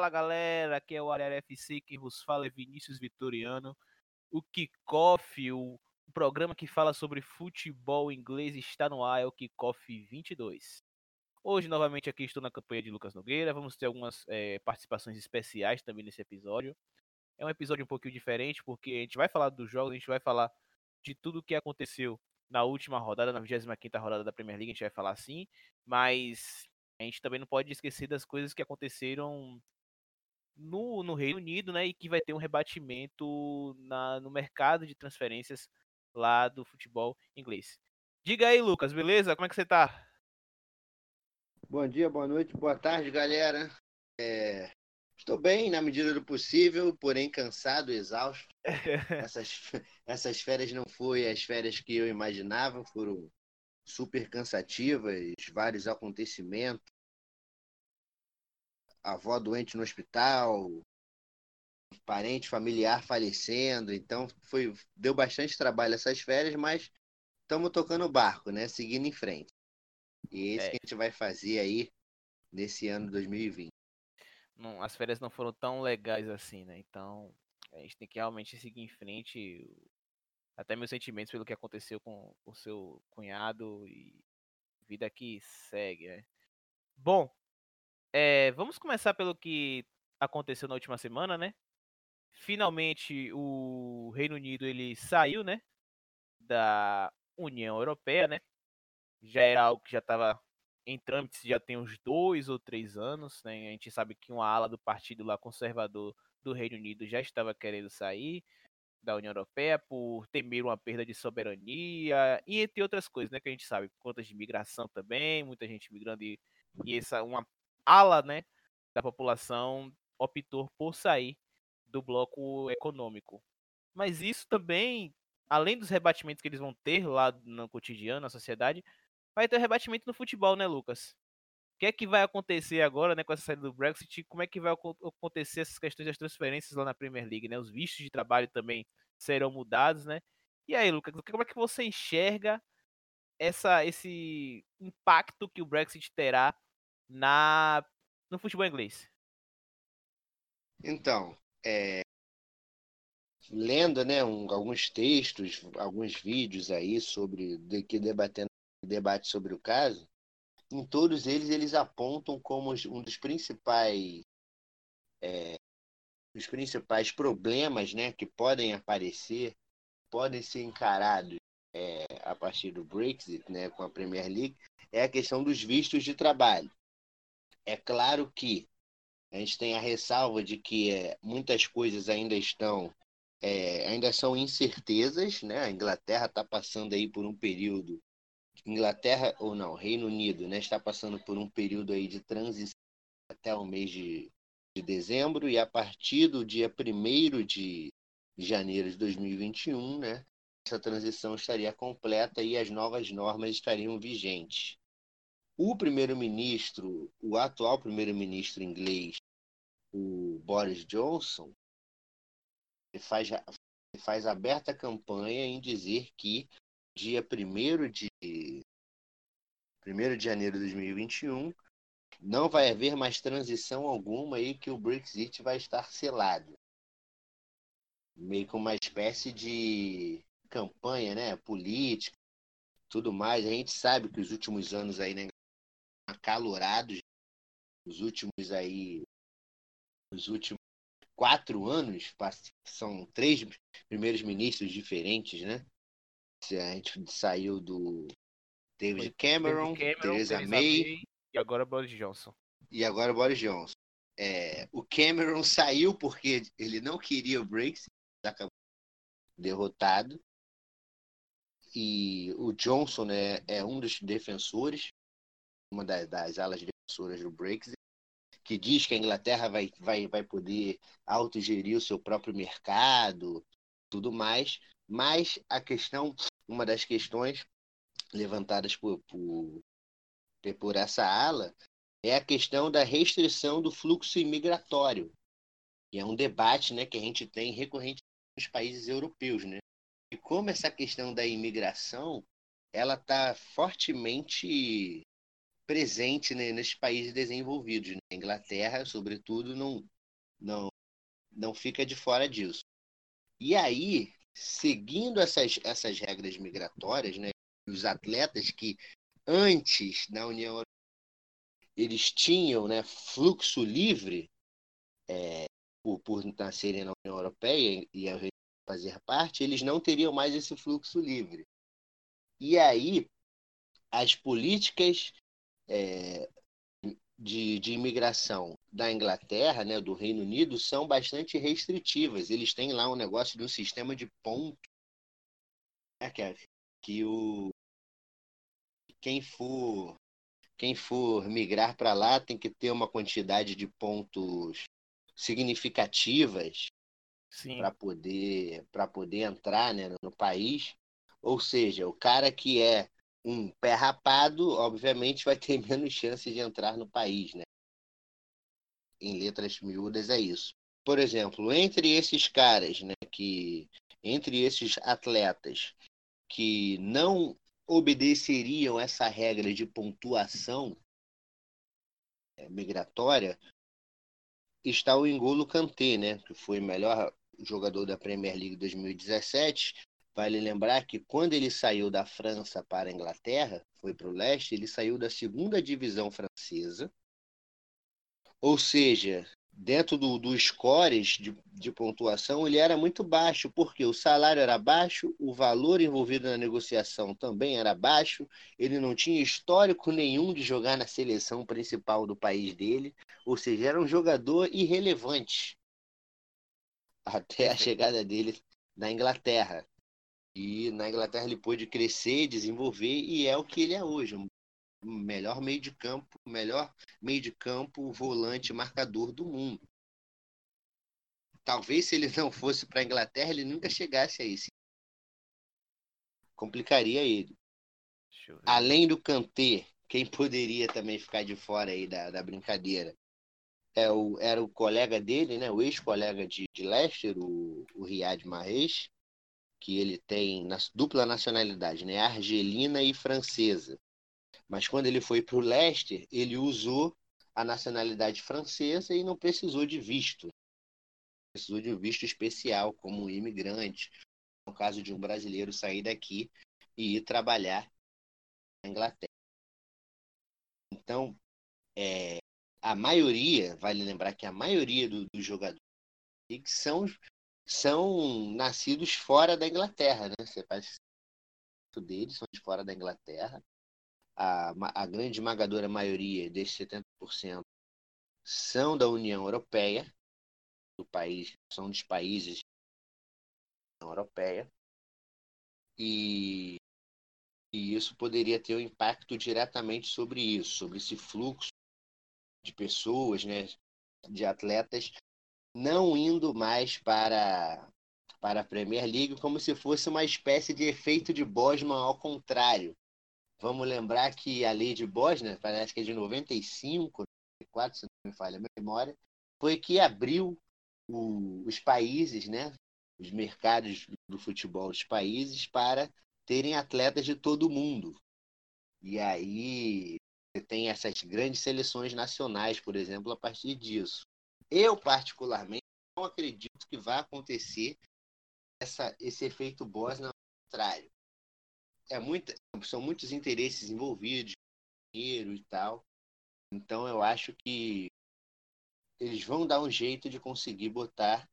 Fala galera, aqui é o Arara FC, quem vos fala é Vinícius Vitoriano. O Kickoff, o programa que fala sobre futebol inglês, está no ar, é o Kickoff 22. Hoje, novamente, aqui estou na campanha de Lucas Nogueira. Vamos ter algumas é, participações especiais também nesse episódio. É um episódio um pouquinho diferente, porque a gente vai falar dos jogos, a gente vai falar de tudo o que aconteceu na última rodada, na 25 rodada da Premier League, a gente vai falar assim, mas a gente também não pode esquecer das coisas que aconteceram no, no Reino Unido, né? E que vai ter um rebatimento na, no mercado de transferências lá do futebol inglês. Diga aí, Lucas, beleza? Como é que você tá? Bom dia, boa noite, boa tarde, galera. É... Estou bem na medida do possível, porém cansado, exausto. essas, essas férias não foram as férias que eu imaginava, foram super cansativas, vários acontecimentos. Avó doente no hospital, parente familiar falecendo, então foi deu bastante trabalho essas férias, mas estamos tocando o barco, né? Seguindo em frente. E é isso é. que a gente vai fazer aí nesse ano 2020. Não, as férias não foram tão legais assim, né? Então a gente tem que realmente seguir em frente até meus sentimentos pelo que aconteceu com o seu cunhado e vida que segue, né? Bom, é, vamos começar pelo que aconteceu na última semana, né? Finalmente o Reino Unido ele saiu, né, da União Europeia, né? Já era algo que já estava em trâmites já tem uns dois ou três anos, né? A gente sabe que uma ala do partido lá conservador do Reino Unido já estava querendo sair da União Europeia por temer uma perda de soberania e entre outras coisas, né, que a gente sabe, contas de imigração também, muita gente migrando e, e essa uma ala, né, da população optou por sair do bloco econômico. Mas isso também, além dos rebatimentos que eles vão ter lá no cotidiano, na sociedade, vai ter rebatimento no futebol, né, Lucas? que é que vai acontecer agora, né, com essa saída do Brexit? Como é que vai acontecer essas questões das transferências lá na Premier League, né? Os vistos de trabalho também serão mudados, né? E aí, Lucas, como é que você enxerga essa, esse impacto que o Brexit terá na no futebol inglês? Então, é, lendo, né, um, alguns textos, alguns vídeos aí sobre de que debatendo debate sobre o caso, em todos eles, eles apontam como um dos principais é, os principais problemas né, que podem aparecer, podem ser encarados é, a partir do Brexit né, com a Premier League, é a questão dos vistos de trabalho. É claro que a gente tem a ressalva de que é, muitas coisas ainda estão, é, ainda são incertezas, né? A Inglaterra está passando aí por um período Inglaterra ou não, Reino Unido, né, está passando por um período aí de transição até o mês de, de dezembro e a partir do dia 1 de janeiro de 2021, né, essa transição estaria completa e as novas normas estariam vigentes. O primeiro-ministro, o atual primeiro-ministro inglês, o Boris Johnson, faz, faz aberta campanha em dizer que dia 1 de 1 de janeiro de 2021, não vai haver mais transição alguma e que o Brexit vai estar selado. Meio que uma espécie de campanha, né, política, tudo mais. A gente sabe que os últimos anos aí, né, acalorados, os últimos aí, os últimos quatro anos, são três primeiros ministros diferentes, né? A gente saiu do David Cameron, Cameron Theresa May, May, e agora Boris Johnson. E agora Boris Johnson. É, o Cameron saiu porque ele não queria o Brexit, acabou derrotado. E o Johnson né, é um dos defensores, uma das, das alas defensoras do Brexit, que diz que a Inglaterra vai, vai, vai poder autogerir o seu próprio mercado, tudo mais. Mas a questão, uma das questões levantadas por, por, por essa ala é a questão da restrição do fluxo imigratório. E é um debate né, que a gente tem recorrente nos países europeus. Né? E como essa questão da imigração ela está fortemente presente né, nesses países desenvolvidos. Né? A Inglaterra, sobretudo, não, não, não fica de fora disso. E aí, seguindo essas, essas regras migratórias, né, os atletas que antes na União Europeia eles tinham né, fluxo livre é, por, por nascerem na União Europeia e fazer parte, eles não teriam mais esse fluxo livre. E aí, as políticas é, de, de imigração da Inglaterra, né, do Reino Unido, são bastante restritivas. Eles têm lá um negócio de um sistema de ponto né, que, que o quem for quem for migrar para lá tem que ter uma quantidade de pontos significativas para poder para poder entrar né, no país. Ou seja, o cara que é um pé rapado, obviamente, vai ter menos chance de entrar no país, né? Em letras miúdas é isso. Por exemplo, entre esses caras, né, que entre esses atletas que não obedeceriam essa regra de pontuação é, migratória, está o Engolo Kanté, né, que foi melhor jogador da Premier League 2017, Vale lembrar que quando ele saiu da França para a Inglaterra, foi para o leste, ele saiu da segunda divisão francesa. Ou seja, dentro do, do scores de, de pontuação, ele era muito baixo, porque o salário era baixo, o valor envolvido na negociação também era baixo, ele não tinha histórico nenhum de jogar na seleção principal do país dele, ou seja, era um jogador irrelevante até a chegada dele na Inglaterra. E na Inglaterra ele pôde crescer, desenvolver e é o que ele é hoje. O melhor meio de campo, melhor meio de campo, volante, marcador do mundo. Talvez se ele não fosse para a Inglaterra, ele nunca chegasse a isso. Complicaria ele. Além do Kanté, quem poderia também ficar de fora aí da, da brincadeira? É o, era o colega dele, né? o ex-colega de, de Leicester, o, o Riyad Mahrez, que ele tem na, dupla nacionalidade, né? Argelina e francesa. Mas quando ele foi para o Leicester, ele usou a nacionalidade francesa e não precisou de visto. Precisou de um visto especial como imigrante, no caso de um brasileiro sair daqui e ir trabalhar na Inglaterra. Então, é, a maioria, vale lembrar que a maioria dos do jogadores são são nascidos fora da Inglaterra, né? Você faz deles são de fora da Inglaterra. A, a grande esmagadora maioria desses 70% são da União Europeia, do país, são dos países da União Europeia. E, e isso poderia ter um impacto diretamente sobre isso, sobre esse fluxo de pessoas, né, de atletas não indo mais para, para a Premier League como se fosse uma espécie de efeito de Bosman ao contrário. Vamos lembrar que a lei de Bosman, parece que é de 95, 94, se não me falha a memória, foi que abriu o, os países, né, os mercados do futebol dos países para terem atletas de todo o mundo. E aí você tem essas grandes seleções nacionais, por exemplo, a partir disso. Eu, particularmente, não acredito que vá acontecer essa, esse efeito Bosnia ao contrário. É muita, são muitos interesses envolvidos, dinheiro e tal. Então eu acho que eles vão dar um jeito de conseguir botar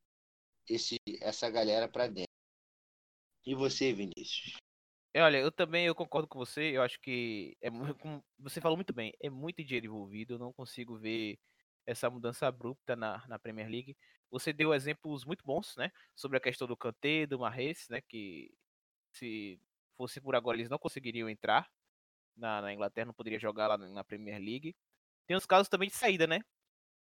esse, essa galera para dentro. E você, Vinícius? É, olha, eu também eu concordo com você. Eu acho que é como você falou muito bem, é muito dinheiro envolvido. Eu não consigo ver essa mudança abrupta na, na Premier League. Você deu exemplos muito bons, né? Sobre a questão do Kanté, do Mahrez, né? Que se fosse por agora eles não conseguiriam entrar na, na Inglaterra, não poderia jogar lá na Premier League. Tem os casos também de saída, né?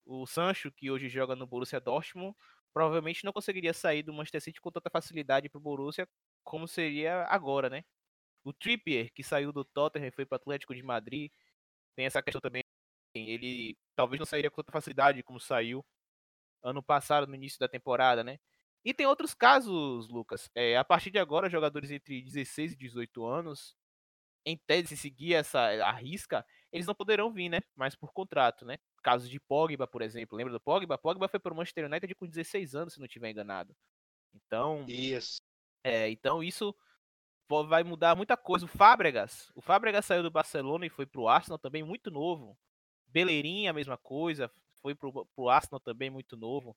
O Sancho, que hoje joga no Borussia Dortmund, provavelmente não conseguiria sair do Manchester City com tanta facilidade para o Borussia como seria agora, né? O Trippier, que saiu do Tottenham e foi para o Atlético de Madrid, tem essa questão também ele talvez não sairia com tanta facilidade como saiu ano passado, no início da temporada, né? E tem outros casos, Lucas. É, a partir de agora, jogadores entre 16 e 18 anos em tese, se seguir essa a risca, eles não poderão vir, né? Mas por contrato, né? Caso de Pogba, por exemplo. Lembra do Pogba? Pogba foi para o Manchester United com 16 anos, se não estiver enganado. Então. Isso. É, então isso vai mudar muita coisa. O Fábregas, o Fábregas saiu do Barcelona e foi pro Arsenal também muito novo. Beleirinha, a mesma coisa, foi pro, pro Arsenal também muito novo.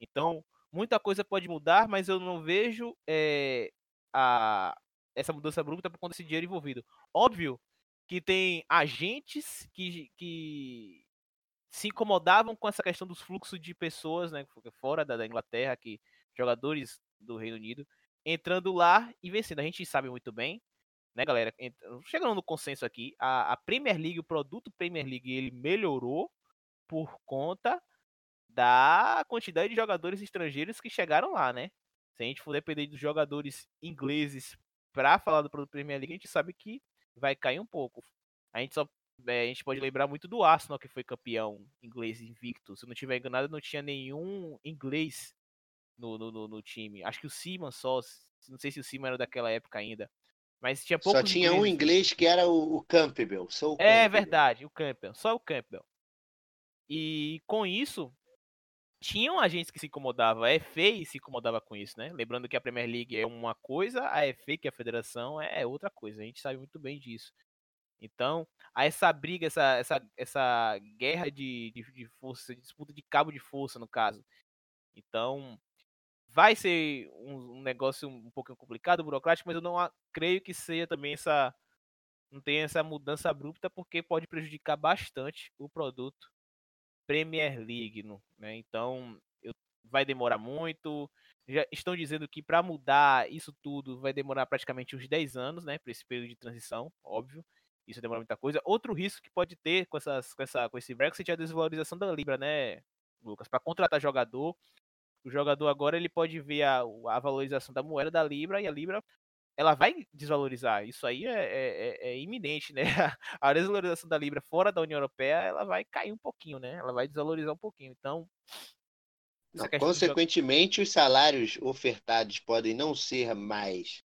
Então, muita coisa pode mudar, mas eu não vejo é, a, essa mudança abrupta por conta desse dinheiro envolvido. Óbvio que tem agentes que, que se incomodavam com essa questão dos fluxos de pessoas, né, fora da, da Inglaterra, que jogadores do Reino Unido entrando lá e vencendo. A gente sabe muito bem, né, galera? Chegando no consenso aqui, a, a Premier League, o produto Premier League, ele melhorou por conta da quantidade de jogadores estrangeiros que chegaram lá, né? Se a gente for depender dos jogadores ingleses para falar do produto Premier League, a gente sabe que vai cair um pouco. A gente só é, a gente pode lembrar muito do Arsenal, que foi campeão inglês invicto. Se não tiver enganado, não tinha nenhum inglês no, no, no, time. Acho que o Seaman só. Não sei se o Seaman era daquela época ainda. Mas tinha poucos Só tinha ingleses. um inglês que era o, o Campbell. Só o é verdade, o Campbell. Só o Campbell. E com isso, tinham agentes que se incomodavam. A FA se incomodava com isso, né? Lembrando que a Premier League é uma coisa, a FA, que é a federação, é outra coisa. A gente sabe muito bem disso. Então, a essa briga, essa, essa, essa guerra de, de, de força, disputa de cabo de força, no caso. Então, vai ser um, um, negócio um pouco complicado, burocrático, mas eu não creio que seja também essa. Não tenha essa mudança abrupta, porque pode prejudicar bastante o produto Premier League. Né? Então, eu, vai demorar muito. Já estão dizendo que para mudar isso tudo vai demorar praticamente uns 10 anos, né? Para esse período de transição, óbvio. Isso demora muita coisa. Outro risco que pode ter com, essas, com, essa, com esse Brexit é a desvalorização da Libra, né, Lucas? Para contratar jogador, o jogador agora ele pode ver a, a valorização da moeda da Libra e a Libra ela vai desvalorizar. Isso aí é, é, é, é iminente, né? A desvalorização da Libra fora da União Europeia ela vai cair um pouquinho, né? Ela vai desvalorizar um pouquinho. Então. Não, consequentemente, os salários ofertados podem não ser mais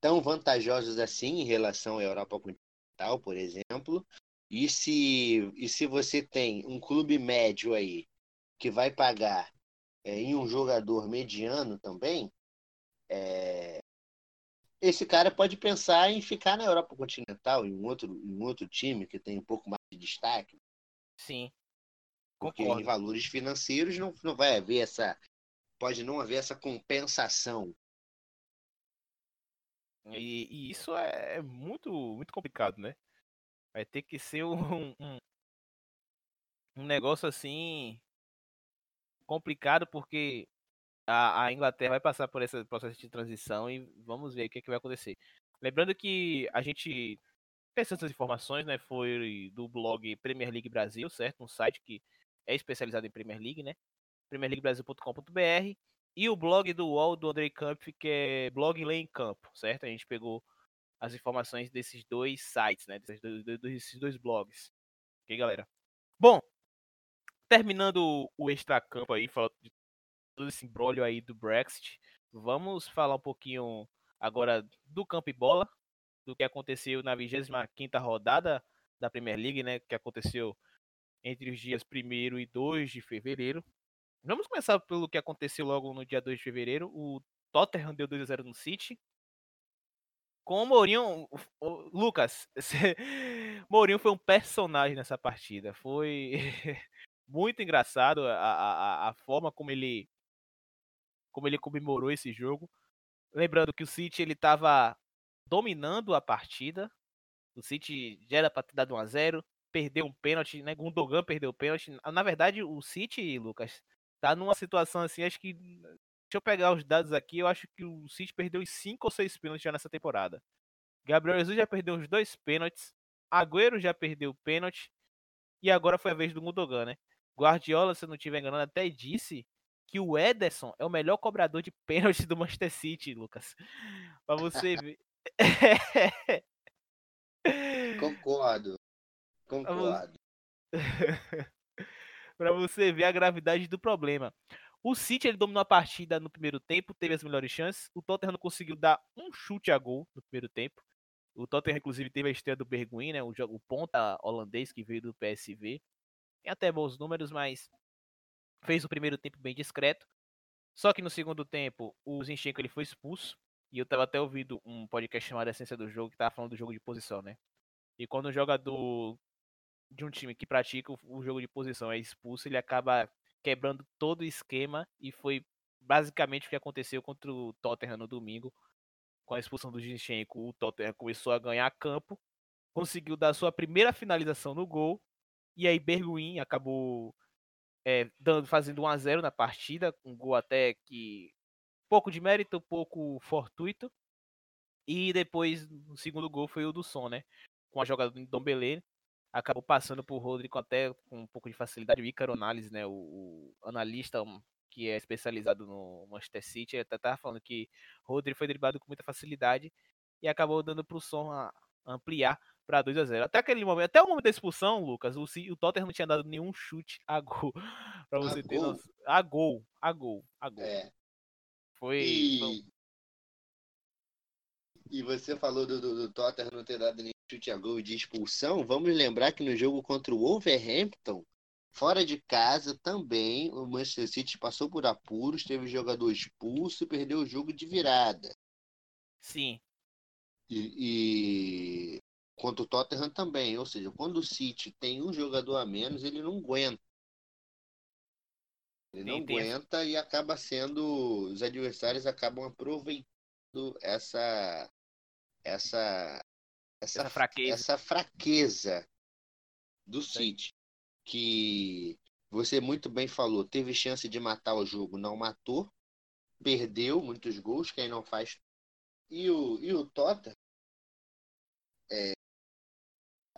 tão vantajosos assim em relação à Europa continental, por exemplo. E se, e se você tem um clube médio aí que vai pagar é, em um jogador mediano também, é, esse cara pode pensar em ficar na Europa continental, em um outro, em um outro time que tem um pouco mais de destaque. Sim. Porque Concordo. em valores financeiros não, não vai haver essa. Pode não haver essa compensação. E, e isso é muito, muito complicado, né? Vai ter que ser um, um, um negócio assim complicado porque a, a, Inglaterra vai passar por esse processo de transição e vamos ver o que, é que vai acontecer. Lembrando que a gente essas informações, né, foi do blog Premier League Brasil, certo? Um site que é especializado em Premier League, né? premierleaguebrasil.com.br e o blog do UOL do Andrei Camp, que é blog Lê em Campo, certo? A gente pegou as informações desses dois sites, né? Desses dois, desses dois blogs. Ok, galera? Bom, terminando o extra-campo aí, falando de todo esse embrólio aí do Brexit, vamos falar um pouquinho agora do campo e bola, do que aconteceu na 25ª rodada da Premier League, né, que aconteceu entre os dias 1 e 2 de fevereiro. Vamos começar pelo que aconteceu logo no dia 2 de fevereiro. O Tottenham deu 2 a 0 no City. Com o Mourinho, o Lucas, Mourinho foi um personagem nessa partida. Foi muito engraçado a, a, a forma como ele como ele comemorou esse jogo. Lembrando que o City ele estava dominando a partida. O City já era para ter dado 1 a 0, perdeu um pênalti, né? Gundogan perdeu o pênalti. Na verdade, o City, Lucas, tá numa situação assim, acho que deixa eu pegar os dados aqui, eu acho que o City perdeu uns 5 ou 6 pênaltis já nessa temporada. Gabriel Jesus já perdeu uns dois pênaltis, Agüero já perdeu o pênalti e agora foi a vez do Gundogan, né? Guardiola, se eu não estiver enganando, até disse que o Ederson é o melhor cobrador de pênalti do Manchester City, Lucas. Pra você ver. Concordo. Concordo. Pra você ver a gravidade do problema. O City ele dominou a partida no primeiro tempo, teve as melhores chances. O Tottenham não conseguiu dar um chute a gol no primeiro tempo. O Tottenham, inclusive, teve a estreia do Bergwijn, né? O, o ponta holandês que veio do PSV. Tem até bons números, mas fez o primeiro tempo bem discreto. Só que no segundo tempo, o Zinchenko ele foi expulso. E eu tava até ouvindo um podcast chamado Essência do Jogo, que tava falando do jogo de posição, né? E quando o jogador de um time que pratica o jogo de posição é expulso, ele acaba quebrando todo o esquema e foi basicamente o que aconteceu contra o Tottenham no domingo. Com a expulsão do Zinchenko, o Tottenham começou a ganhar campo, conseguiu dar sua primeira finalização no gol, e aí Berguin acabou é, dando, fazendo 1 a 0 na partida, um gol até que pouco de mérito, pouco fortuito. E depois, o segundo gol foi o do Son, né? Com a jogada do Dombele, acabou passando por Rodrigo até com um pouco de facilidade. O Ícaro Análise, né? O, o, analista que é especializado no Manchester City, até estava falando que Rodrigo foi driblado com muita facilidade e acabou dando para o Son ampliar para 2 a 0 Até aquele momento, até o momento da expulsão, Lucas, o, o Tottenham não tinha dado nenhum chute a gol. para você a ter gol? A gol, a gol, a gol. É. Foi. E, e você falou do, do, do Tottenham não ter dado nenhum chute a gol de expulsão. Vamos lembrar que no jogo contra o Wolverhampton, fora de casa também, o Manchester City passou por apuros, teve jogador expulso e perdeu o jogo de virada. Sim. E, e contra o Tottenham também. Ou seja, quando o City tem um jogador a menos, ele não aguenta. Ele não aguenta e acaba sendo. Os adversários acabam aproveitando essa. Essa. Essa, essa fraqueza. Essa fraqueza do City. Que você muito bem falou, teve chance de matar o jogo, não matou. Perdeu muitos gols, quem não faz. E o, e o Tottenham é,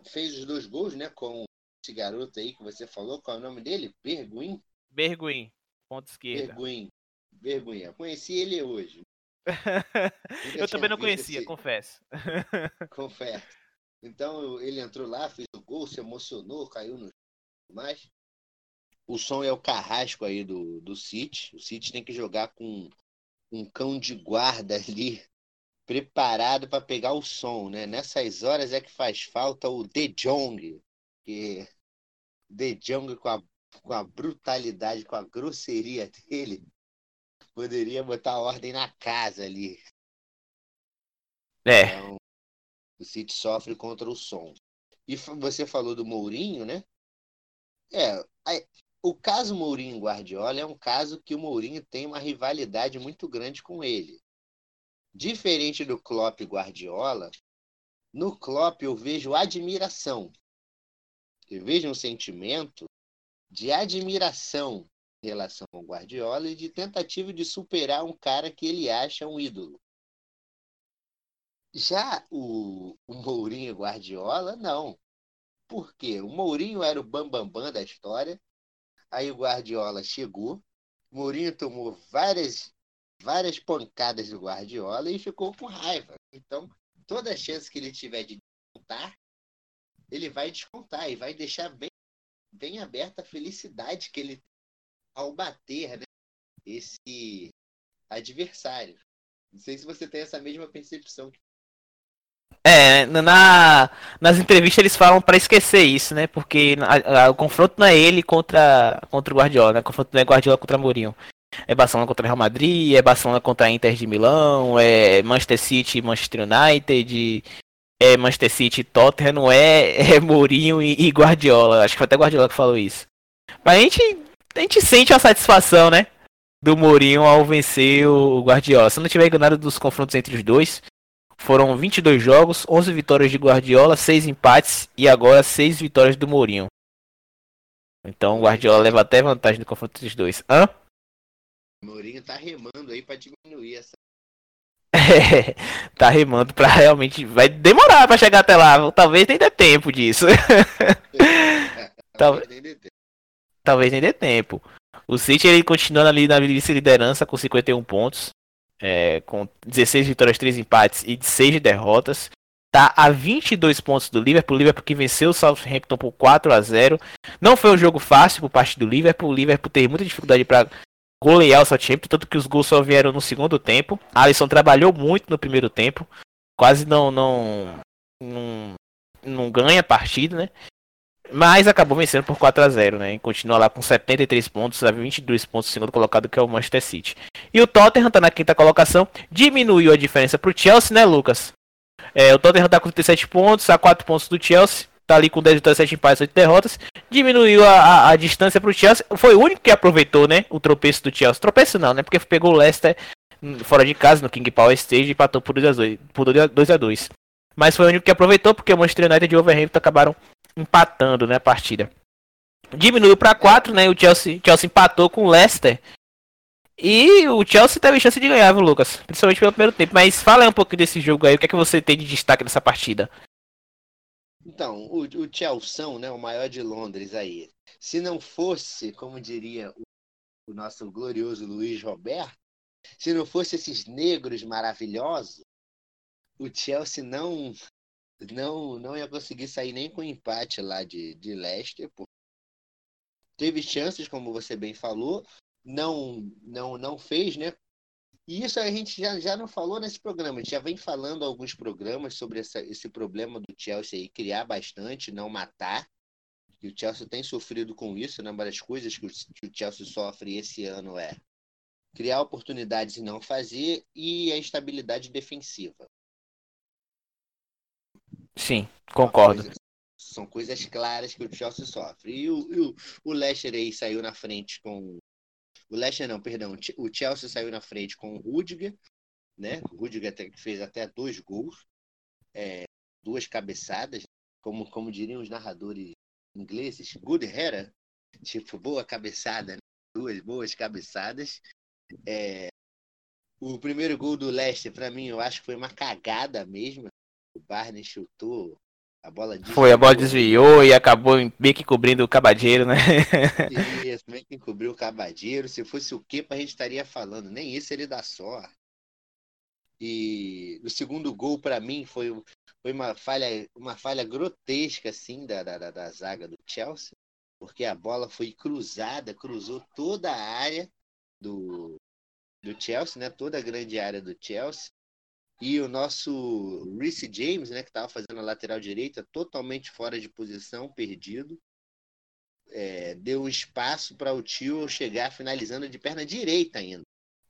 fez os dois gols, né? Com esse garoto aí que você falou, qual é o nome dele? Berguin? Berguin, ponto esquerda. Berguin. Berguin. Eu conheci ele hoje. eu também não conhecia, esse... confesso. confesso. Então ele entrou lá, fez o gol, se emocionou, caiu no mais. O som é o carrasco aí do, do City. O City tem que jogar com um cão de guarda ali preparado para pegar o som, né? Nessas horas é que faz falta o De Jong, que De Jong com a, com a brutalidade, com a grosseria dele, poderia botar ordem na casa ali. É. Então, o City sofre contra o som. E você falou do Mourinho, né? É, o caso Mourinho Guardiola é um caso que o Mourinho tem uma rivalidade muito grande com ele. Diferente do Klopp e Guardiola, no Klopp eu vejo admiração. Eu vejo um sentimento de admiração em relação ao Guardiola e de tentativa de superar um cara que ele acha um ídolo. Já o, o Mourinho Guardiola, não. Por quê? O Mourinho era o bambambam bam, bam da história, aí o Guardiola chegou, Mourinho tomou várias várias pancadas do Guardiola e ficou com raiva. Então, toda chance que ele tiver de descontar, ele vai descontar e vai deixar bem, bem aberta a felicidade que ele tem ao bater né, esse adversário. Não sei se você tem essa mesma percepção. É, na, nas entrevistas eles falam para esquecer isso, né? Porque a, a, o confronto não é ele contra, contra o Guardiola, né? O confronto não é Guardiola contra Mourinho. É Barcelona contra Real Madrid, é Barcelona contra Inter de Milão, é Manchester City Manchester United, é Manchester City Tottenham, é, é Mourinho e, e, Guardiola. Acho que foi até Guardiola que falou isso. Mas a gente, a gente sente a satisfação, né? Do Mourinho ao vencer o Guardiola. Se não tiver enganado dos confrontos entre os dois, foram 22 jogos, 11 vitórias de Guardiola, 6 empates e agora 6 vitórias do Mourinho. Então o Guardiola leva até vantagem no confronto entre os dois. Hã? O Mourinho tá remando aí pra diminuir essa. É, tá remando pra realmente. Vai demorar pra chegar até lá. Talvez nem dê tempo disso. talvez, nem dê tempo. Talvez nem dê tempo. O City ele continuando ali na vice-liderança com 51 pontos. É, com 16 vitórias, 3 empates e 6 derrotas. Tá a 22 pontos do Liverpool. O Liverpool que venceu o Southampton por 4 a 0 Não foi um jogo fácil por parte do Liverpool. O Liverpool teve muita dificuldade para golear o Southampton, tanto que os gols só vieram no segundo tempo. Alisson trabalhou muito no primeiro tempo, quase não não não, não ganha a partida, né? Mas acabou vencendo por 4 a 0 né? E continua lá com 73 pontos, a 22 pontos segundo colocado, que é o Manchester City. E o Tottenham tá na quinta colocação, diminuiu a diferença pro Chelsea, né, Lucas? É, o Tottenham tá com 37 pontos, a 4 pontos do Chelsea, tá ali com 10 vitórias, 7 empates, 8 derrotas. Diminuiu a, a, a distância pro Chelsea. Foi o único que aproveitou, né, o tropeço do Chelsea. Tropeço não, né? Porque pegou o Leicester hum, fora de casa no King Power Stage e empatou por 2 a 2, por 2 a 2. Mas foi o único que aproveitou porque o Manchester United e o Wolverhampton acabaram empatando né, a partida. Diminuiu para 4, né? O Chelsea, Chelsea empatou com o Leicester. E o Chelsea teve chance de ganhar, viu, Lucas? Principalmente pelo primeiro tempo. Mas fala aí um pouco desse jogo aí. O que é que você tem de destaque nessa partida? Então, o, o Chelsea, né, o maior de Londres aí. Se não fosse, como diria o, o nosso glorioso Luiz Roberto, se não fosse esses negros maravilhosos, o Chelsea não não não ia conseguir sair nem com empate lá de, de Leicester. Teve chances, como você bem falou, não não não fez, né? E isso a gente já, já não falou nesse programa, a gente já vem falando alguns programas sobre essa, esse problema do Chelsea aí, criar bastante, não matar. E o Chelsea tem sofrido com isso, né? Uma das coisas que o, que o Chelsea sofre esse ano é criar oportunidades e não fazer, e a instabilidade defensiva. Sim, concordo. Coisa, são coisas claras que o Chelsea sofre. E o, e o, o Leicester aí saiu na frente com. O Leicester não, perdão. O Chelsea saiu na frente com o Rudiger, né? O Rudiger fez até dois gols, é, duas cabeçadas, como, como diriam os narradores ingleses, good header, tipo, boa cabeçada, né? duas boas cabeçadas. É, o primeiro gol do Leicester, para mim, eu acho que foi uma cagada mesmo. O Barney chutou, a bola desviou. Foi, a bola desviou e acabou meio que cobrindo o cabadeiro, né? Isso, meio que cobriu o cabadeiro. Se fosse o que a gente estaria falando? Nem isso ele dá sorte. E o segundo gol, para mim, foi, foi uma, falha, uma falha grotesca assim, da, da, da zaga do Chelsea, porque a bola foi cruzada, cruzou toda a área do, do Chelsea, né? toda a grande área do Chelsea. E o nosso Reece James, né, que estava fazendo a lateral direita, totalmente fora de posição, perdido. É, deu um espaço para o tio chegar finalizando de perna direita ainda.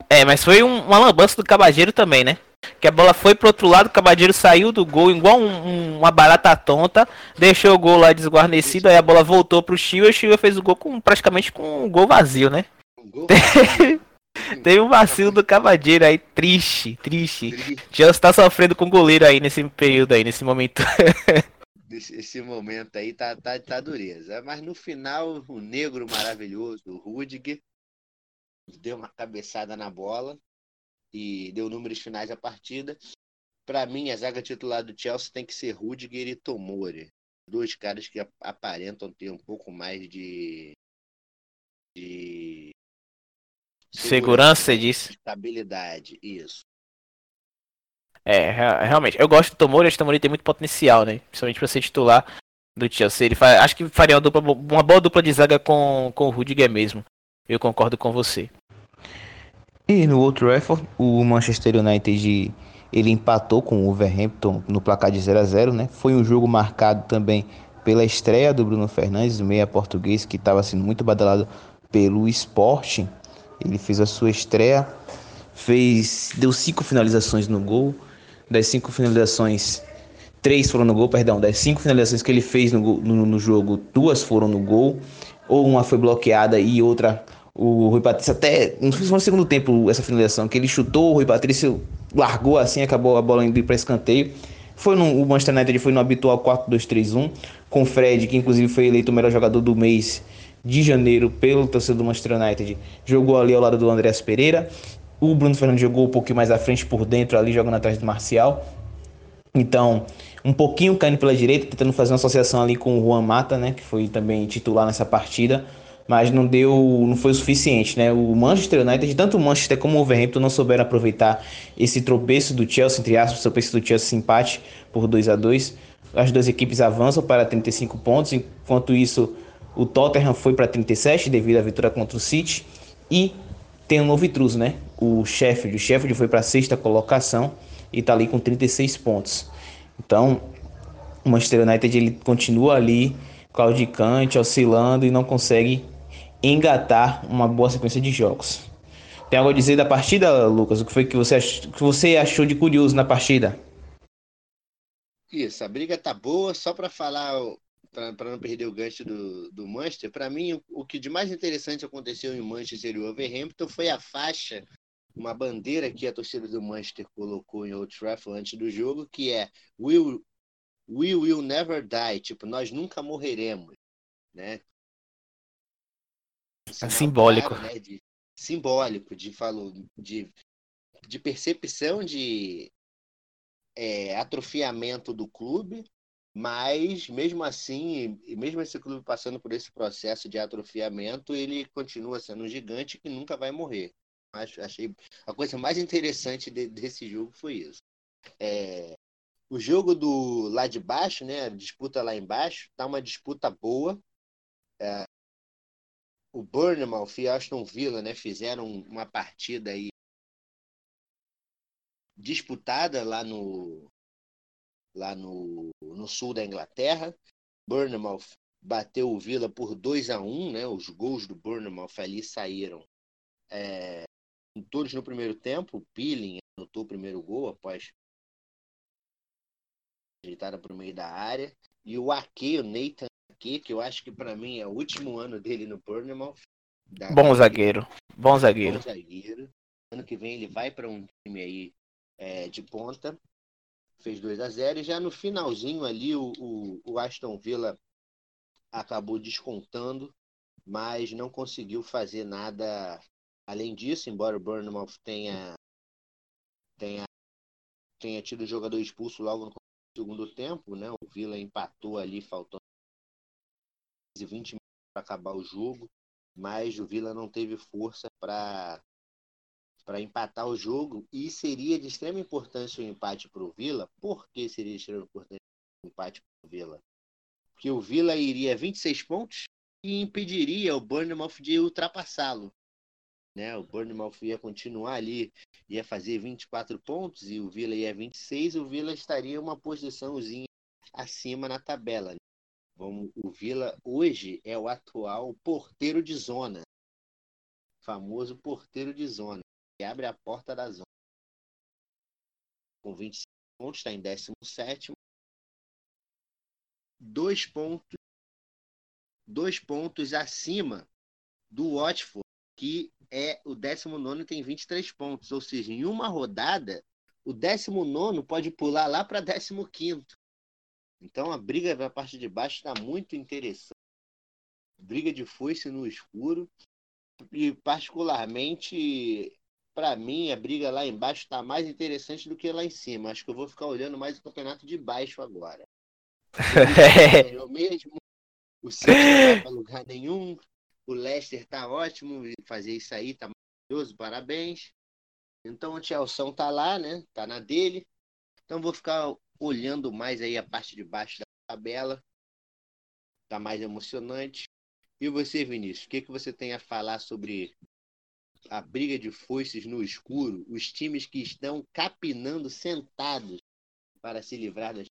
É, mas foi um, uma lambança do Cabageiro também, né? Que a bola foi pro outro lado, o Cabageiro saiu do gol igual um, um, uma barata tonta, deixou o gol lá desguarnecido, aí a bola voltou pro Chio e o Chio fez o gol com praticamente com um gol vazio, né? Um gol vazio. Teve um vacilo do Cavadeiro aí, triste, triste. Chelsea tá sofrendo com o goleiro aí nesse período aí, nesse momento. Esse momento aí tá, tá, tá dureza. Mas no final, o negro maravilhoso, o Rudiger, deu uma cabeçada na bola e deu números finais à partida. Para mim, a zaga titular do Chelsea tem que ser Rudiger e Tomori. Dois caras que aparentam ter um pouco mais de, de Segurança, você disse? Estabilidade, isso. É, realmente. Eu gosto do Tomori, acho que o Tomori tem muito potencial, né? Principalmente pra ser titular do Chelsea. Ele faz, acho que faria uma, dupla, uma boa dupla de zaga com, com o Rudiger mesmo. Eu concordo com você. E no outro Trafford, o Manchester United ele empatou com o Wolverhampton no placar de 0 a 0 né? Foi um jogo marcado também pela estreia do Bruno Fernandes, o meia português, que estava sendo muito badalado pelo Sporting. Ele fez a sua estreia, fez, deu cinco finalizações no gol. Das cinco finalizações, três foram no gol, perdão. Das cinco finalizações que ele fez no, no, no jogo, duas foram no gol. Ou uma foi bloqueada e outra o Rui Patrício até, não sei se foi no segundo tempo essa finalização, que ele chutou, o Rui Patrício largou assim, acabou a bola indo para escanteio. Foi no, o Manchester United foi no habitual 4-2-3-1, com o Fred, que inclusive foi eleito o melhor jogador do mês de janeiro pelo torcedor do Manchester United, jogou ali ao lado do Andreas Pereira. O Bruno Fernandes jogou um pouquinho mais à frente por dentro ali, jogando atrás do Marcial. Então, um pouquinho caindo pela direita, tentando fazer uma associação ali com o Juan Mata, né, que foi também titular nessa partida, mas não deu, não foi o suficiente, né? O Manchester United, tanto o Manchester como o Wolverhampton não souberam aproveitar esse tropeço do Chelsea, entre aspas, tropeço do Chelsea empate por 2 a 2. As duas equipes avançam para 35 pontos, enquanto isso o Tottenham foi para 37 devido à vitória contra o City. E tem um novo intruso, né? O Sheffield. O Sheffield foi para a sexta colocação e está ali com 36 pontos. Então, o Manchester United ele continua ali claudicante, oscilando e não consegue engatar uma boa sequência de jogos. Tem algo a dizer da partida, Lucas? O que foi que você achou, que você achou de curioso na partida? Isso, a briga tá boa, só para falar, para não perder o gancho do, do Manchester, para mim o, o, que de mais interessante aconteceu em Manchester e Wolverhampton foi a faixa, uma bandeira que a torcida do Manchester colocou em Old Trafford antes do jogo, que é Will, We will never die, tipo, nós nunca morreremos, né? É simbólico. Claro, né? de, simbólico, de, falou, de, de percepção de é, atrofiamento do clube, mas mesmo assim, mesmo esse clube passando por esse processo de atrofiamento, ele continua sendo um gigante que nunca vai morrer. Acho, achei a coisa mais interessante de, desse jogo foi isso. É, o jogo do lá de baixo, né? A disputa lá embaixo, tá uma disputa boa. É, o Burnham e Aston Villa, né? Fizeram uma partida aí disputada lá no lá no, no sul da Inglaterra. Bournemouth bateu o Villa por 2 a 1 né? Os gols do Bournemouth ali saíram é, todos no primeiro tempo. O Peeling anotou o primeiro gol após ajeitada para o meio da área. E o Ake, o Nathan Ake, que eu acho que para mim é o último ano dele no Bournemouth. Bom zagueiro. Bom zagueiro. Bom zagueiro. Ano que vem ele vai para um time aí é, de ponta, fez 2 a 0 e já no finalzinho ali o, o, o Aston Villa acabou descontando, mas não conseguiu fazer nada além disso, embora o Bournemouth tenha, tenha, tenha tido o jogador expulso logo no segundo tempo, né? O Villa empatou ali, faltando 20 minutos para acabar o jogo, mas o Villa não teve força para para empatar o jogo e seria de extrema importância o empate para o Vila. Por que seria de extrema importância o empate para o Vila? Porque o Vila iria 26 pontos e impediria o Bournemouth de ultrapassá-lo. Né? O Bournemouth ia continuar ali, ia fazer 24 pontos e o Vila ia 26, o Vila estaria uma posiçãozinha acima na tabela. Vamos, o Vila hoje é o atual porteiro de zona, famoso porteiro de zona abre a porta da zona. Com 25 pontos, está em 17. Dois pontos, dois pontos acima do Watford, que é o 19 e tem 23 pontos. Ou seja, em uma rodada, o 19 pode pular lá para 15. Então a briga da parte de baixo está muito interessante. Briga de foice no escuro. E particularmente para mim, a briga lá embaixo está mais interessante do que lá em cima. Acho que eu vou ficar olhando mais o campeonato de baixo agora. Eu mesmo. O City não vai para lugar nenhum. O Leicester tá ótimo. Fazer isso aí tá maravilhoso. Parabéns. Então o Chelsea tá lá, né? Tá na dele. Então vou ficar olhando mais aí a parte de baixo da tabela. Tá mais emocionante. E você, Vinícius, o que, que você tem a falar sobre a briga de foices no escuro, os times que estão capinando sentados para se livrar das.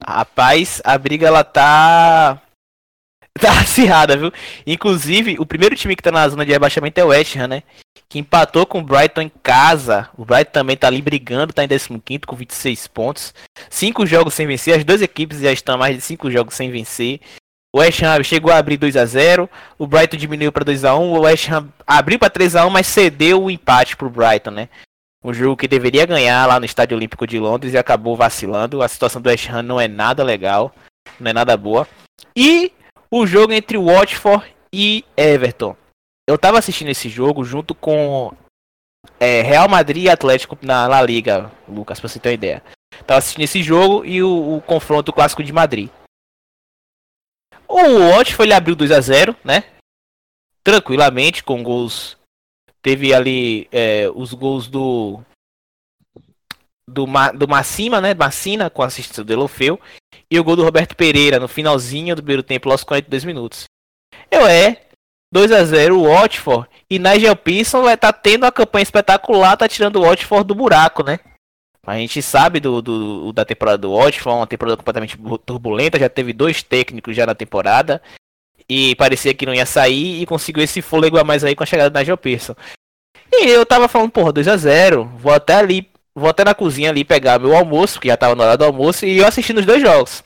Rapaz, a briga ela tá. Tá acirrada, viu? Inclusive, o primeiro time que tá na zona de rebaixamento é o West Ham, né? Que empatou com o Brighton em casa. O Brighton também tá ali brigando, tá em 15 com 26 pontos. Cinco jogos sem vencer. As duas equipes já estão mais de cinco jogos sem vencer. O West Ham chegou a abrir 2 a 0 o Brighton diminuiu para 2 a 1 o West Ham abriu para 3 a 1 mas cedeu o empate para o Brighton, né? Um jogo que deveria ganhar lá no Estádio Olímpico de Londres e acabou vacilando. A situação do West Ham não é nada legal, não é nada boa. E o jogo entre Watford e Everton. Eu tava assistindo esse jogo junto com é, Real Madrid e Atlético na La Liga, Lucas, pra você ter uma ideia. Tava assistindo esse jogo e o, o confronto clássico de Madrid. O Watford ele abriu 2 a 0 né? Tranquilamente, com gols. Teve ali é, os gols do. Do, Ma, do Massima, né? Massina, com assistência do Elofeu. E o gol do Roberto Pereira no finalzinho do primeiro tempo, aos 42 minutos. Eu é. 2 a 0 o Watford. E Nigel Pearson tá tendo uma campanha espetacular, tá tirando o Watford do buraco, né? A gente sabe do, do da temporada do Watford, uma temporada completamente turbulenta, já teve dois técnicos já na temporada e parecia que não ia sair e conseguiu esse fôlego a mais aí com a chegada da Nigel Pearson. E eu tava falando, porra, 2 a 0 vou até ali, vou até na cozinha ali pegar meu almoço, que já tava na hora do almoço, e eu assistindo os dois jogos.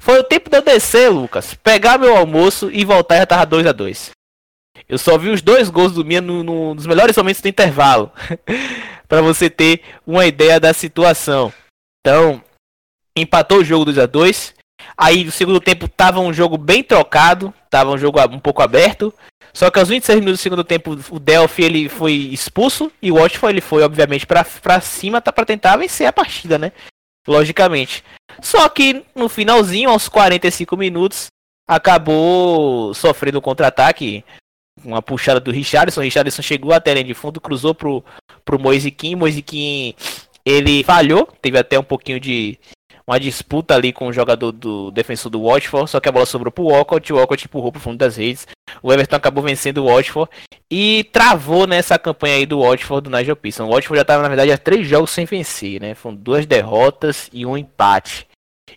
Foi o tempo de eu descer, Lucas, pegar meu almoço e voltar já tava 2 a 2 Eu só vi os dois gols do Minha no, no, nos melhores momentos do intervalo. para você ter uma ideia da situação. Então, empatou o jogo 2 a 2 Aí no segundo tempo tava um jogo bem trocado, tava um jogo um pouco aberto. Só que aos 26 minutos do segundo tempo o Delphi ele foi expulso e o Watford ele foi obviamente para cima tá para tentar vencer a partida, né? Logicamente. Só que no finalzinho, aos 45 minutos, acabou sofrendo um contra-ataque. Uma puxada do Richardson. O Richardson chegou até a linha de fundo, cruzou pro, pro Moisiquim. Moisiquim ele falhou, teve até um pouquinho de, uma disputa ali com o jogador do defensor do Watford, só que a bola sobrou pro Walcott, o Walcott empurrou pro fundo das redes. O Everton acabou vencendo o Watford e travou nessa campanha aí do Watford do Nigel Pearson. O Watford já estava na verdade há três jogos sem vencer, né? Foram duas derrotas e um empate.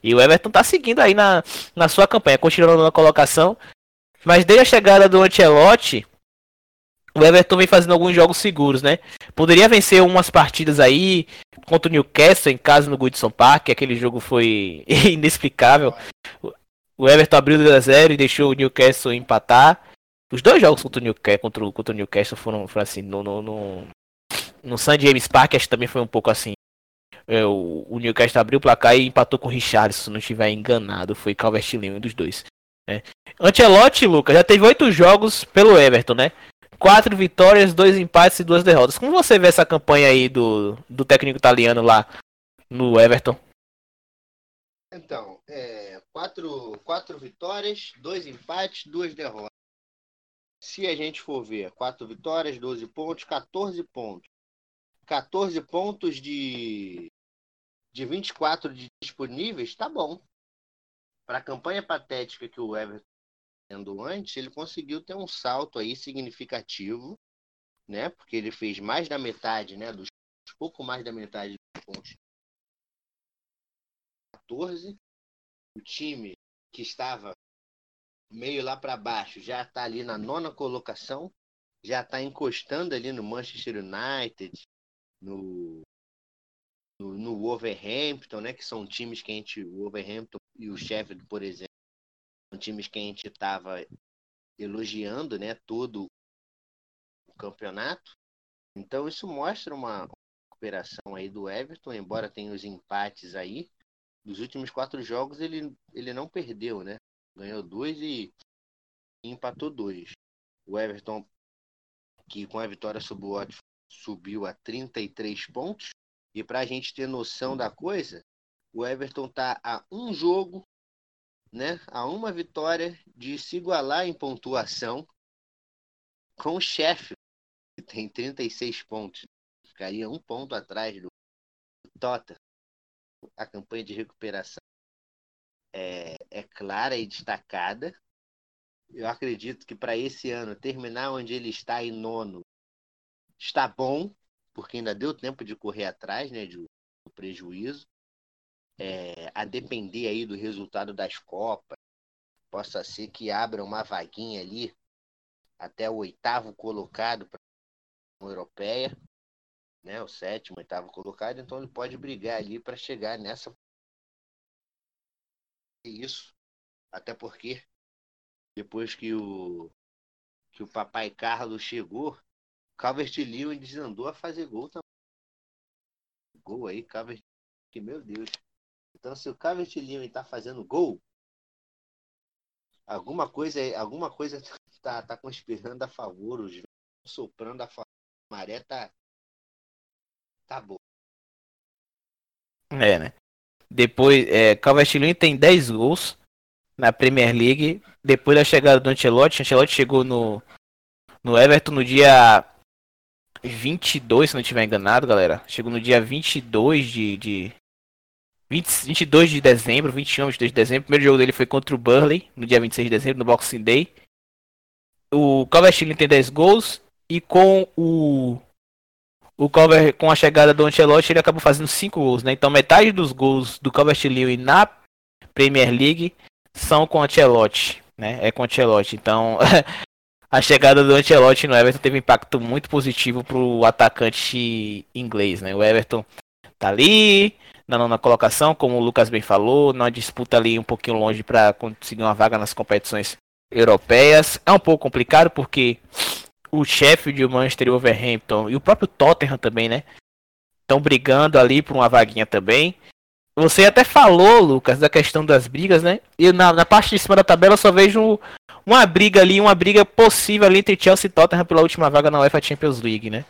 E o Everton tá seguindo aí na, na sua campanha, continuando na colocação. Mas desde a chegada do Ancelotti, o Everton vem fazendo alguns jogos seguros, né? Poderia vencer umas partidas aí contra o Newcastle em casa no Goodson Park, aquele jogo foi inexplicável. O Everton abriu 2 a 0 e deixou o Newcastle empatar. Os dois jogos contra o Newcastle, contra o, contra o Newcastle foram, foram assim, no, no, no, no St. James Park acho que também foi um pouco assim. É, o, o, Newcastle abriu o placar e empatou com o Richardson, se não estiver enganado. Foi Calvert-Lewin, um dos dois. Né? Ancelotti, Lucas, já teve oito jogos pelo Everton, né? quatro vitórias, dois empates e duas derrotas. Como você vê essa campanha aí do, do técnico italiano lá no Everton? Então, é, quatro, quatro vitórias, dois empates, duas derrotas. Se a gente for ver, quatro vitórias, 12 pontos, 14 pontos. 14 pontos de, de 24 de disponíveis, tá bom. Para a campanha patética que o Everton antes, ele conseguiu ter um salto aí significativo, né? Porque ele fez mais da metade, né? Dos pouco mais da metade dos pontos. 14. O time que estava meio lá para baixo já está ali na nona colocação, já está encostando ali no Manchester United, no, no, no Wolverhampton, né? Que são times que a gente, o Wolverhampton e o Sheffield, por exemplo são times que a gente estava elogiando, né, todo o campeonato. Então isso mostra uma recuperação aí do Everton, embora tenha os empates aí. Dos últimos quatro jogos ele, ele não perdeu, né? Ganhou dois e, empatou dois. O Everton, que com a vitória sobre o Watford, subiu a 33 pontos. E para a gente ter noção da coisa, o Everton está a um jogo né, a uma vitória de se igualar em pontuação com o chefe, que tem 36 pontos. Ficaria um ponto atrás do Tota. A campanha de recuperação é, é clara e destacada. Eu acredito que para esse ano terminar onde ele está em nono está bom, porque ainda deu tempo de correr atrás né, do prejuízo é, a depender aí do resultado das Copas, possa ser que abra uma vaguinha ali até o oitavo colocado para a Europeia, né, o sétimo, oitavo colocado, então ele pode brigar ali para chegar nessa isso, até porque depois que o que o papai Carlos chegou, Calvert Lewin desandou a fazer gol também. Gol aí, Calvert, que meu Deus. Então, se o Calvert Lewin está fazendo gol, alguma coisa, alguma coisa está tá conspirando a favor, os soprando a favor. A maré tá, tá boa. É, né? Depois, é, Calvert Lewin tem 10 gols na Premier League. Depois da chegada do Ancelotti, Ancelotti chegou no, no Everton no dia 22, se não estiver enganado, galera. Chegou no dia 22 de, de, 20, 22 de dezembro, 21, 22 de dezembro. O primeiro jogo dele foi contra o Burley, no dia 26 de dezembro, no Boxing Day. O Calvert tem 10 gols. E com o, o Cover, com a chegada do Ancelotti, ele acabou fazendo cinco gols, né? Então metade dos gols do Covert Lewin na Premier League são com o Ancelotti, né? É com o Ancelotti. Então, a chegada do Ancelotti no Everton teve um impacto muito positivo pro atacante inglês, né? O Everton tá ali na nona colocação, como o Lucas bem falou, numa disputa ali um pouquinho longe para conseguir uma vaga nas competições europeias. É um pouco complicado porque o Sheffield, o Manchester e o Overhampton e o próprio Tottenham também, né? Estão brigando ali por uma vaguinha também. Você até falou, Lucas, da questão das brigas, né? E na, na parte de cima da tabela eu só vejo uma briga ali, uma briga possível ali entre Chelsea e Tottenham pela última vaga na UEFA Champions League, né?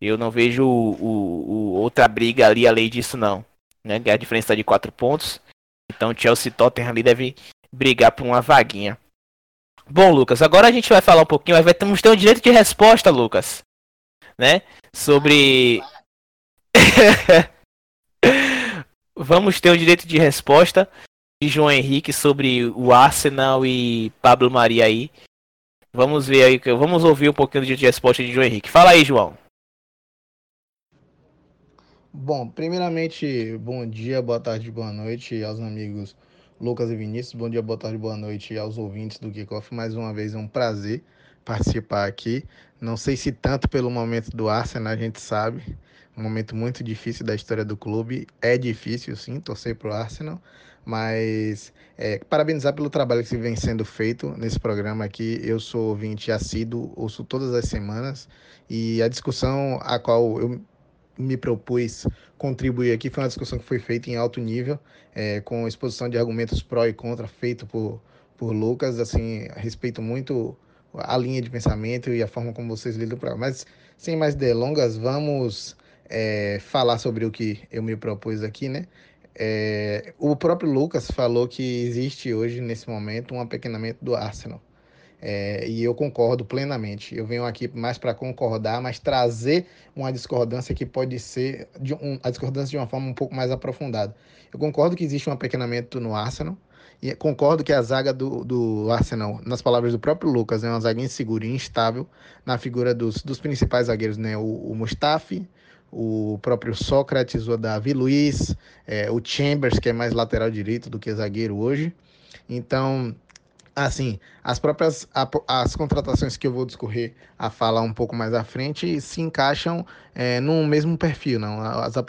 Eu não vejo o, o, o outra briga ali além disso, não. Né? A diferença tá de 4 pontos. Então Chelsea e Tottenham ali devem brigar por uma vaguinha. Bom, Lucas, agora a gente vai falar um pouquinho, vai ter, ter um direito de resposta, Lucas, né? Sobre. Vamos ter o um direito de resposta de João Henrique sobre o Arsenal e Pablo Maria aí. Vamos ver aí, vamos ouvir um pouquinho do direito de resposta de João Henrique. Fala aí, João. Bom, primeiramente, bom dia, boa tarde, boa noite aos amigos Lucas e Vinícius. Bom dia, boa tarde, boa noite aos ouvintes do Kickoff. Mais uma vez é um prazer participar aqui. Não sei se tanto pelo momento do Arsenal, a gente sabe. Um momento muito difícil da história do clube. É difícil, sim, torcer para o Arsenal. Mas é, parabenizar pelo trabalho que vem sendo feito nesse programa aqui. Eu sou ouvinte assíduo, ouço todas as semanas. E a discussão a qual eu me propus contribuir aqui foi uma discussão que foi feita em alto nível, é, com exposição de argumentos pró e contra, feito por, por Lucas. Assim, respeito muito a linha de pensamento e a forma como vocês lidam para. Mas, sem mais delongas, vamos é, falar sobre o que eu me propus aqui, né? É, o próprio Lucas falou que existe hoje, nesse momento, um apequenamento do Arsenal. É, e eu concordo plenamente. Eu venho aqui mais para concordar, mas trazer uma discordância que pode ser um, a discordância de uma forma um pouco mais aprofundada. Eu concordo que existe um apequenamento no Arsenal. E concordo que a zaga do, do Arsenal, nas palavras do próprio Lucas, é uma zaga insegura e instável na figura dos, dos principais zagueiros, né? O, o Mustafi, o próprio Sócrates, o Davi Luiz, é, o Chambers, que é mais lateral direito do que zagueiro hoje. Então, assim, as próprias as contratações que eu vou discorrer a falar um pouco mais à frente se encaixam é, no mesmo perfil, não? As, as,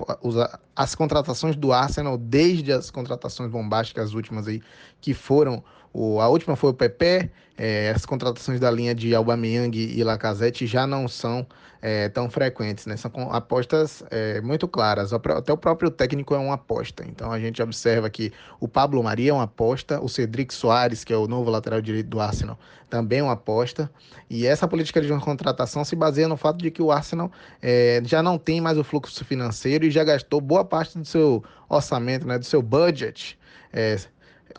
as contratações do Arsenal, desde as contratações bombásticas últimas aí, que foram o, a última foi o Pepe, é, as contratações da linha de Aubameyang e Lacazette já não são é, tão frequentes, né? São apostas é, muito claras. Até o próprio técnico é uma aposta. Então a gente observa que o Pablo Maria é uma aposta, o Cedric Soares, que é o novo lateral direito do Arsenal, também é uma aposta. E essa política de uma contratação se baseia no fato de que o Arsenal é, já não tem mais o fluxo financeiro e já gastou boa parte do seu orçamento, né, do seu budget.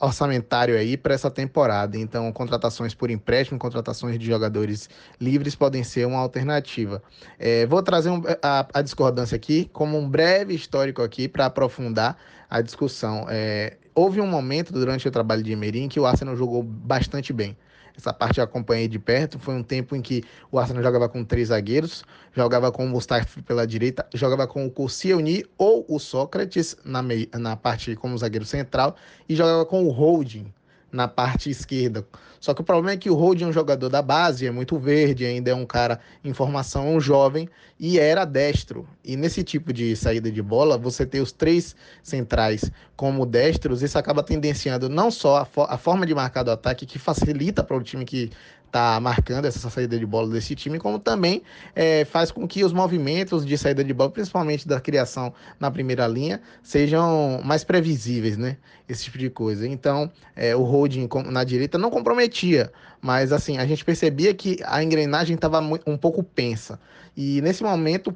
Orçamentário aí para essa temporada. Então, contratações por empréstimo, contratações de jogadores livres podem ser uma alternativa. É, vou trazer um, a, a, discordância aqui como um breve histórico aqui para aprofundar a discussão. É, houve um momento durante o trabalho de Emery em que o Arsenal jogou bastante bem. Essa parte eu acompanhei de perto. Foi um tempo em que o Arsenal jogava com três zagueiros, jogava com o Mustafa pela direita, jogava com o Koscielny ou o Sócrates na, na parte como zagueiro central e jogava com o Holding na parte esquerda. Só que o problema é que o Holding é um jogador da base, é muito verde, ainda é um cara em formação, um jovem, e era destro. E nesse tipo de saída de bola, você ter os três centrais como destros, isso acaba tendenciando não só a, fo a forma de marcar do ataque, que facilita para o time que está marcando essa saída de bola desse time, como também é, faz com que os movimentos de saída de bola, principalmente da criação na primeira linha, sejam mais previsíveis, né? Esse tipo de coisa. Então, é, o holding na direita não comprometia, mas assim, a gente percebia que a engrenagem estava um pouco pensa. E nesse momento,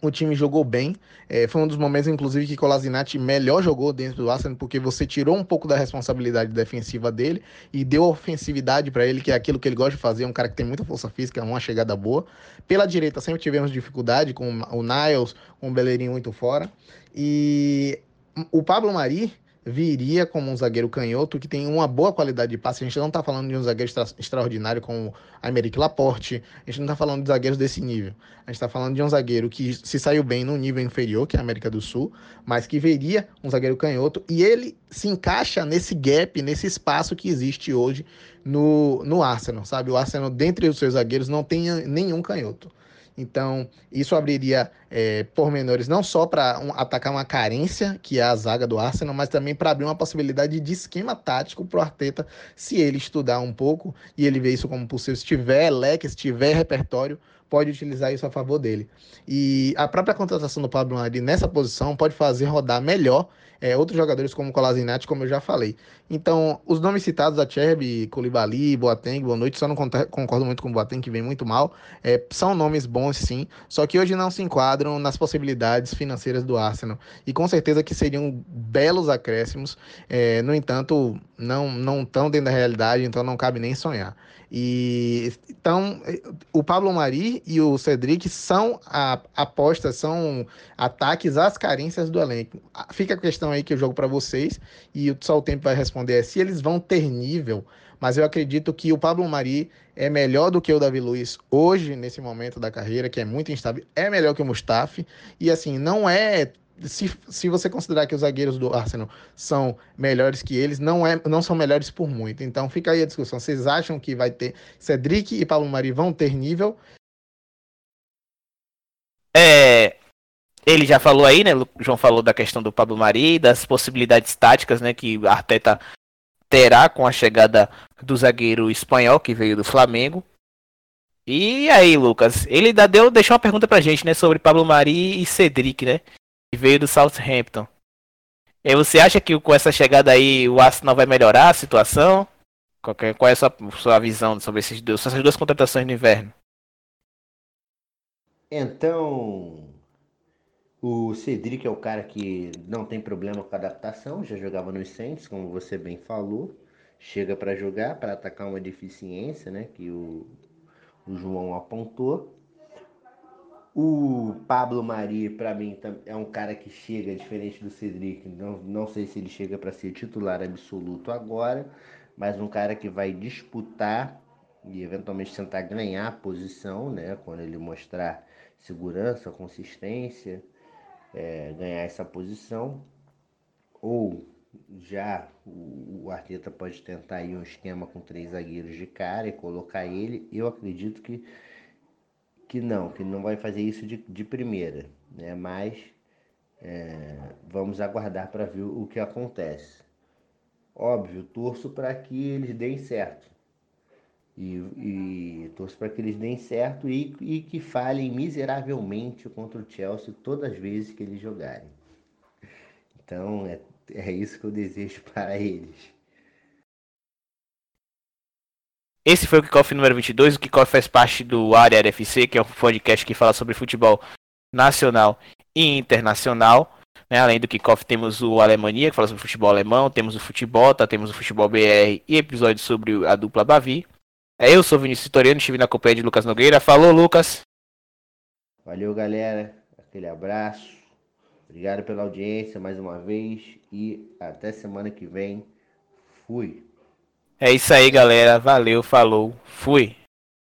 o time jogou bem. É, foi um dos momentos, inclusive, que Colasinati melhor jogou dentro do Arsenal, porque você tirou um pouco da responsabilidade defensiva dele e deu ofensividade para ele, que é aquilo que ele gosta de fazer. Um cara que tem muita força física, uma chegada boa. Pela direita, sempre tivemos dificuldade com o Niles, com o Bellerin muito fora. E o Pablo Mari viria como um zagueiro canhoto que tem uma boa qualidade de passe. A gente não está falando de um zagueiro extra, extraordinário como Américo Laporte, a gente não está falando de zagueiros desse nível. A gente está falando de um zagueiro que se saiu bem no nível inferior, que é a América do Sul, mas que veria um zagueiro canhoto e ele se encaixa nesse gap, nesse espaço que existe hoje no, no Arsenal, sabe? O Arsenal, dentre os seus zagueiros, não tem nenhum canhoto. Então, isso abriria é, pormenores não só para um, atacar uma carência, que é a zaga do Arsenal, mas também para abrir uma possibilidade de esquema tático para o Arteta, se ele estudar um pouco e ele vê isso como possível, se tiver leque, se tiver repertório, pode utilizar isso a favor dele. E a própria contratação do Pablo Mari nessa posição pode fazer rodar melhor é, outros jogadores como Colasinati, como eu já falei. Então, os nomes citados, a Cherby, Colibali, Boateng, boa noite, só não concordo muito com o Boateng, que vem muito mal, é, são nomes bons sim, só que hoje não se enquadram nas possibilidades financeiras do Arsenal. E com certeza que seriam belos acréscimos, é, no entanto, não, não estão dentro da realidade, então não cabe nem sonhar. E então o Pablo Mari e o Cedric são a, apostas, são ataques às carências do elenco. Fica a questão aí que eu jogo para vocês e só o tempo vai responder é se eles vão ter nível, mas eu acredito que o Pablo Mari é melhor do que o Davi Luiz hoje nesse momento da carreira, que é muito instável, é melhor que o Mustafi e assim, não é se, se você considerar que os zagueiros do Arsenal são melhores que eles, não, é, não são melhores por muito. Então fica aí a discussão. Vocês acham que vai ter Cedric e Paulo Mari vão ter nível? É, ele já falou aí, né? O João falou da questão do Pablo Mari, das possibilidades táticas, né? Que Arteta terá com a chegada do zagueiro espanhol que veio do Flamengo. E aí, Lucas, ele deu, deixou uma pergunta pra gente, né, sobre Pablo Mari e Cedric, né? Veio do Southampton. E você acha que com essa chegada aí o Arsenal vai melhorar a situação? Qual é, qual é a sua, sua visão sobre esses dois, essas duas contratações no inverno? Então, o Cedric é o cara que não tem problema com adaptação, já jogava nos Saints, como você bem falou. Chega para jogar, para atacar uma deficiência, né, que o, o João apontou. O Pablo Mari, para mim, é um cara que chega diferente do Cedric. Não, não sei se ele chega para ser titular absoluto agora, mas um cara que vai disputar e eventualmente tentar ganhar a posição, né? Quando ele mostrar segurança, consistência, é, ganhar essa posição. Ou já o, o Arteta pode tentar aí um esquema com três zagueiros de cara e colocar ele. Eu acredito que que não, que não vai fazer isso de, de primeira, né? Mas é, vamos aguardar para ver o que acontece. Óbvio, torço para que eles deem certo. E, e torço para que eles deem certo e, e que falhem miseravelmente contra o Chelsea todas as vezes que eles jogarem. Então é, é isso que eu desejo para eles. Esse foi o Kickoff número 22. O Kickoff faz parte do Área FC, que é um podcast que fala sobre futebol nacional e internacional. Né? Além do Kickoff, temos o Alemania, que fala sobre futebol alemão. Temos o Futebol, tá? temos o Futebol BR e episódios sobre a dupla Bavi. É, eu sou Vinícius Vitoriano, estive na companhia de Lucas Nogueira. Falou, Lucas. Valeu, galera. Aquele abraço. Obrigado pela audiência mais uma vez. E até semana que vem. Fui. É isso aí, galera. Valeu, falou, fui.